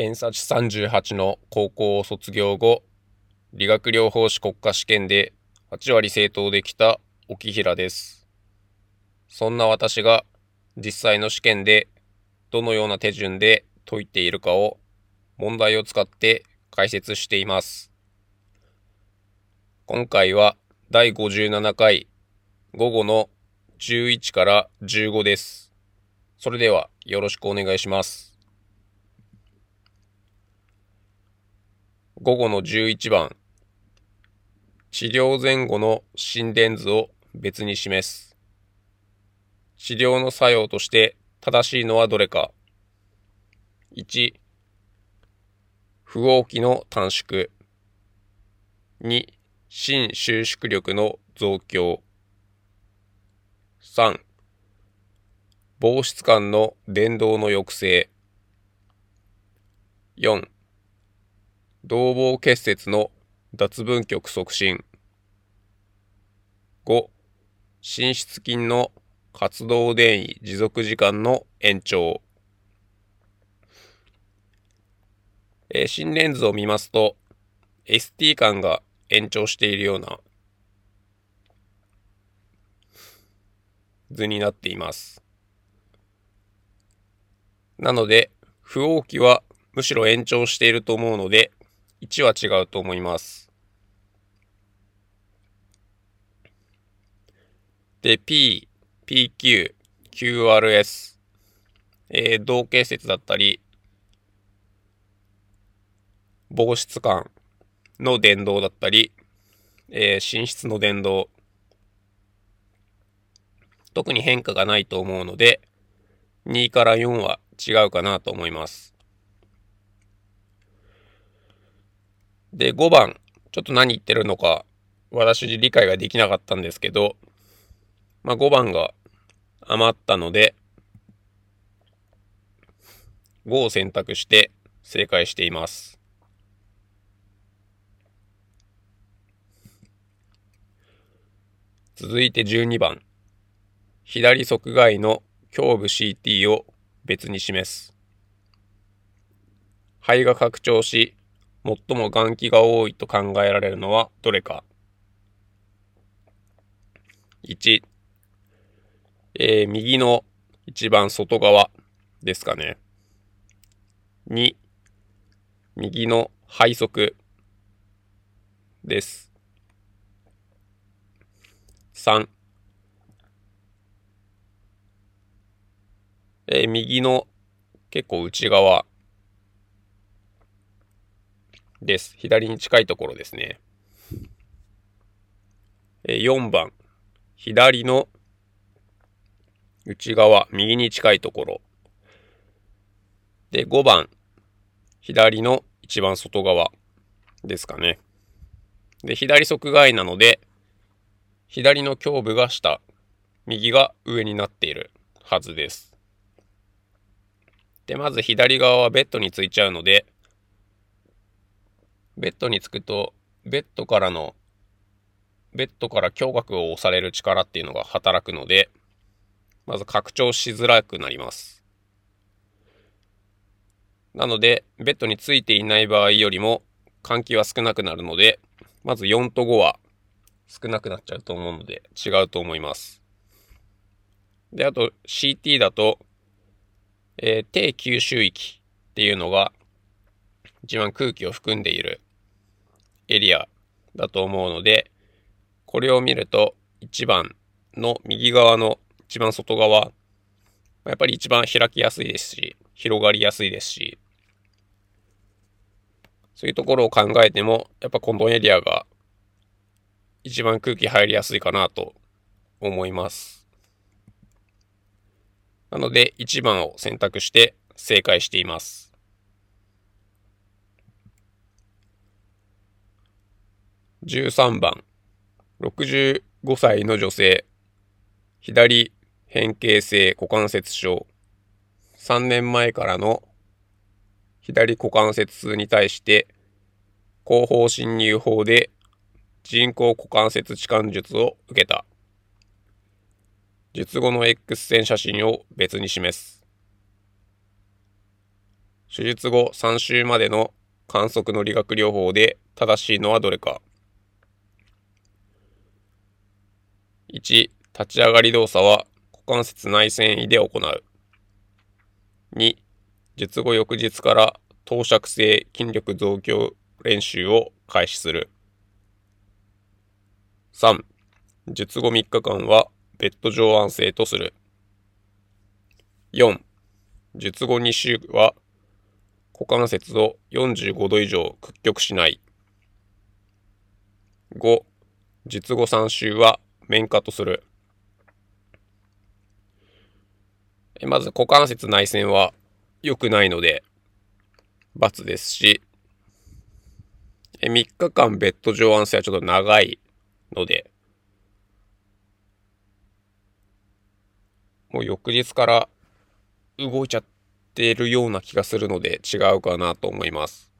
偏差値38の高校を卒業後、理学療法士国家試験で8割正答できた沖平です。そんな私が実際の試験でどのような手順で解いているかを問題を使って解説しています。今回は第57回午後の11から15です。それではよろしくお願いします。午後の11番治療前後の心電図を別に示す。治療の作用として正しいのはどれか。1、不応期の短縮。2、心収縮力の増強。3、防湿管の電動の抑制。4、同房結節の脱分極促進。5、心室筋の活動電位持続時間の延長。えー、新レンズを見ますと、ST 間が延長しているような図になっています。なので、不応期はむしろ延長していると思うので、1は違うと思います。で、P、PQ、QRS、えー、同形節だったり、防湿管の電動だったり、えー、寝室の電動、特に変化がないと思うので、2から4は違うかなと思います。で、5番、ちょっと何言ってるのか、私理解ができなかったんですけど、まあ5番が余ったので、5を選択して正解しています。続いて12番。左側外の胸部 CT を別に示す。肺が拡張し、最も眼気が多いと考えられるのはどれか。1、えー、右の一番外側ですかね。2、右の背側です。3、えー、右の結構内側です。左に近いところですね。4番、左の内側、右に近いところ。で、5番、左の一番外側ですかね。で、左側外なので、左の胸部が下、右が上になっているはずです。で、まず左側はベッドについちゃうので、ベッドにつくと、ベッドからの、ベッドから胸郭を押される力っていうのが働くので、まず拡張しづらくなります。なので、ベッドについていない場合よりも、換気は少なくなるので、まず4と5は少なくなっちゃうと思うので、違うと思います。で、あと CT だと、えー、低吸収域っていうのが一番空気を含んでいるエリアだと思うので、これを見ると1番の右側の一番外側、やっぱり一番開きやすいですし、広がりやすいですし、そういうところを考えても、やっぱこのエリアが一番空気入りやすいかなと思います。なので、1番を選択して正解しています。13番、65歳の女性、左変形性股関節症、3年前からの左股関節痛に対して、後方侵入法で人工股関節置換術を受けた。術後の X 線写真を別に示す。手術後3週までの観測の理学療法で正しいのはどれか。1、立ち上がり動作は股関節内繊維で行う。2、術後翌日から投射性筋力増強練習を開始する。3、術後3日間はベッド上安静とする。4、術後2週は股関節を45度以上屈曲しない。5、術後3週は面化とする。まず股関節内旋は良くないので、×ですし、3日間ベッド上安静はちょっと長いので、もう翌日から動いちゃってるような気がするので違うかなと思います。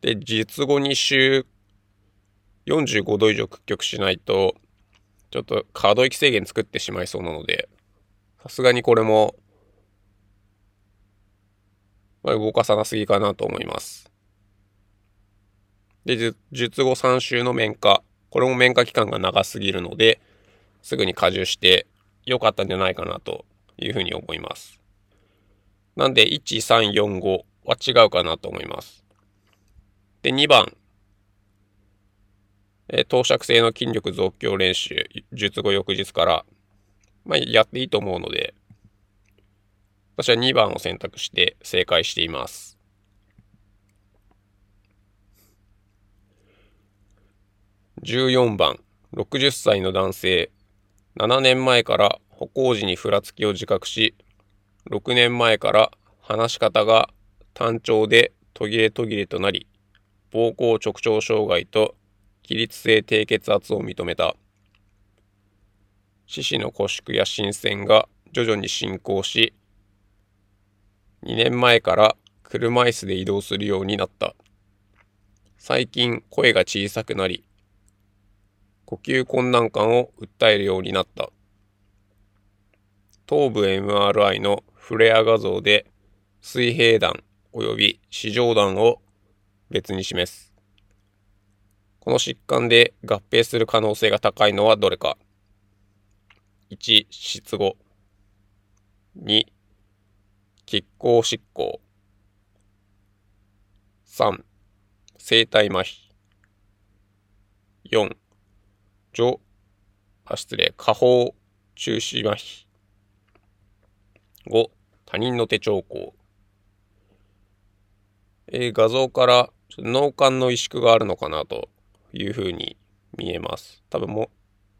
で、術後2週45度以上屈曲しないと、ちょっと可動域制限作ってしまいそうなので、さすがにこれも、まあ、動かさなすぎかなと思います。で、術後3週の面化。これも面化期間が長すぎるので、すぐに加重して良かったんじゃないかなというふうに思います。なんで、1、3、4、5は違うかなと思います。で、2番。えー、投射性の筋力増強練習、術後翌日から、まあ、やっていいと思うので、私は2番を選択して正解しています。14番、60歳の男性、7年前から歩行時にふらつきを自覚し、6年前から話し方が単調で途切れ途切れとなり、膀胱直腸障害と起立性低血圧を認めた。四肢の骨縮や新鮮が徐々に進行し、2年前から車椅子で移動するようになった。最近声が小さくなり、呼吸困難感を訴えるようになった。頭部 MRI のフレア画像で水平弾及び四条弾を別に示す。この疾患で合併する可能性が高いのはどれか。1、失語。2、拮抗執行。3、生体麻痺。4、除、あ、失礼、下方中止麻痺。5、他人の手帳項。えー、画像から脳幹の萎縮があるのかなというふうに見えます。多分も、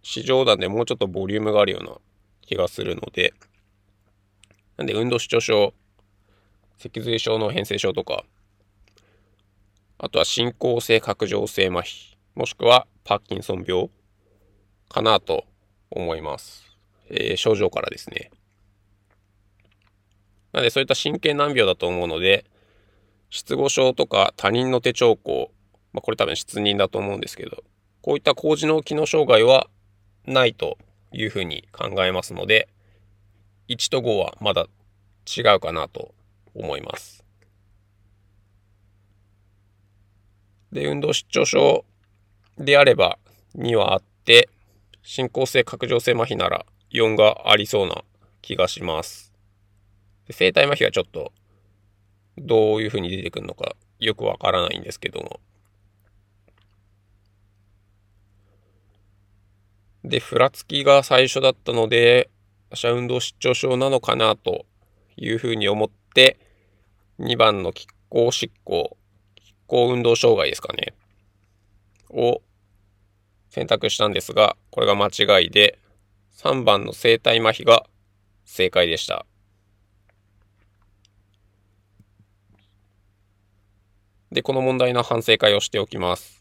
市場弾でもうちょっとボリュームがあるような気がするので、なんで運動失調症、脊髄症の変性症とか、あとは進行性拡張性麻痺、もしくはパーキンソン病かなと思います。えー、症状からですね。なのでそういった神経難病だと思うので、失語症とか他人の手兆候、まあ、これ多分失認だと思うんですけど、こういった高次脳機能障害はないというふうに考えますので、1と5はまだ違うかなと思います。で、運動失調症であれば2はあって、進行性拡張性麻痺なら4がありそうな気がします。生体麻痺はちょっとどういう風に出てくるのかよくわからないんですけども。で、ふらつきが最初だったので、私は運動失調症なのかなというふうに思って、2番の拮抗執行、拮抗運動障害ですかね、を選択したんですが、これが間違いで、3番の生体麻痺が正解でした。で、この問題の反省会をしておきます。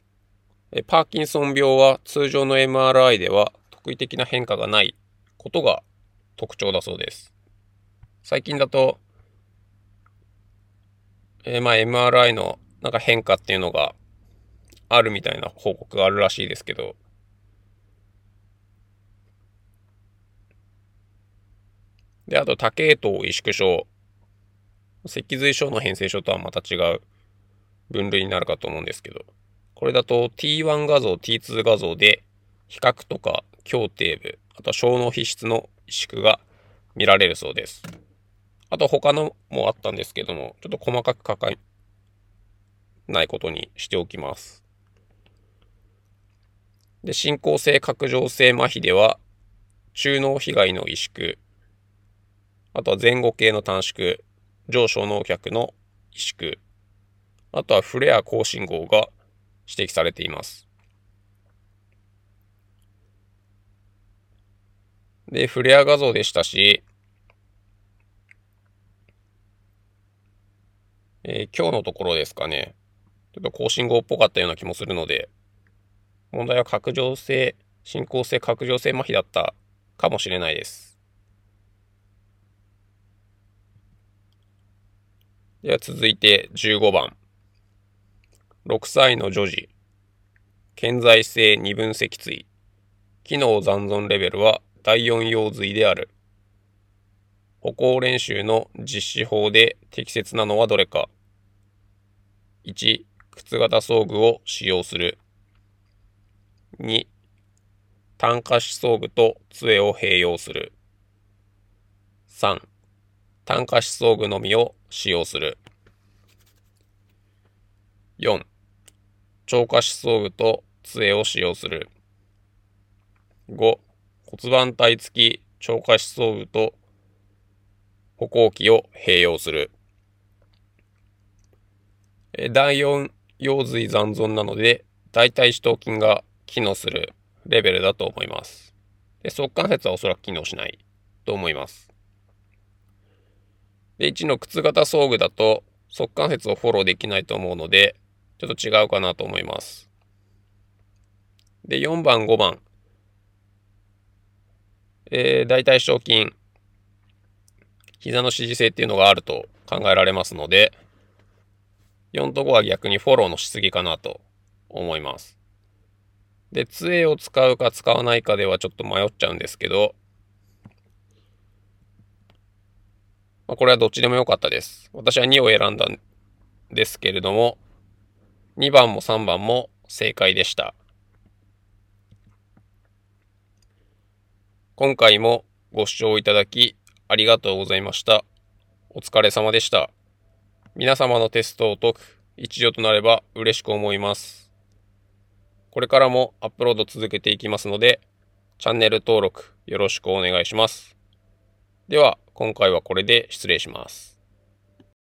パーキンソン病は通常の MRI では特異的な変化がないことが特徴だそうです。最近だと、えー、まあ MRI のなんか変化っていうのがあるみたいな報告があるらしいですけど、で、あと、多系統萎縮症。脊髄症の変性症とはまた違う分類になるかと思うんですけど、これだと T1 画像、T2 画像で比較とか胸底部、あとは小脳皮質の萎縮が見られるそうです。あと他のもあったんですけども、ちょっと細かく書かないことにしておきます。で、進行性拡張性麻痺では、中脳被害の萎縮、あとは前後系の短縮、上昇脳脚の萎縮、あとはフレア高信号が指摘されています。で、フレア画像でしたし、えー、今日のところですかね、ちょっと高信号っぽかったような気もするので、問題は拡張性、進行性拡張性麻痺だったかもしれないです。では続いて15番。6歳の女児。健在性二分脊椎。機能残存レベルは第4用髄である。歩行練習の実施法で適切なのはどれか。1、靴型装具を使用する。2、単下肢装具と杖を併用する。3、単下肢装具のみを使用する。4、超過肢装具と杖を使用する。5、骨盤体付き超過肢装具と歩行器を併用する。第4腰髄残存なので、大腿四頭筋が機能するレベルだと思います。で側関節はおそらく機能しないと思います。で、1の靴型装具だと、側関節をフォローできないと思うので、ちょっと違うかなと思います。で、4番、5番。えー、大腿四頭筋、膝の支持性っていうのがあると考えられますので、4と5は逆にフォローのしすぎかなと思います。で、杖を使うか使わないかではちょっと迷っちゃうんですけど、まあ、これはどっちでもよかったです。私は2を選んだんですけれども、2番も3番も正解でした。今回もご視聴いただきありがとうございました。お疲れ様でした。皆様のテストを解く一助となれば嬉しく思います。これからもアップロード続けていきますので、チャンネル登録よろしくお願いします。では、今回はこれで失礼します。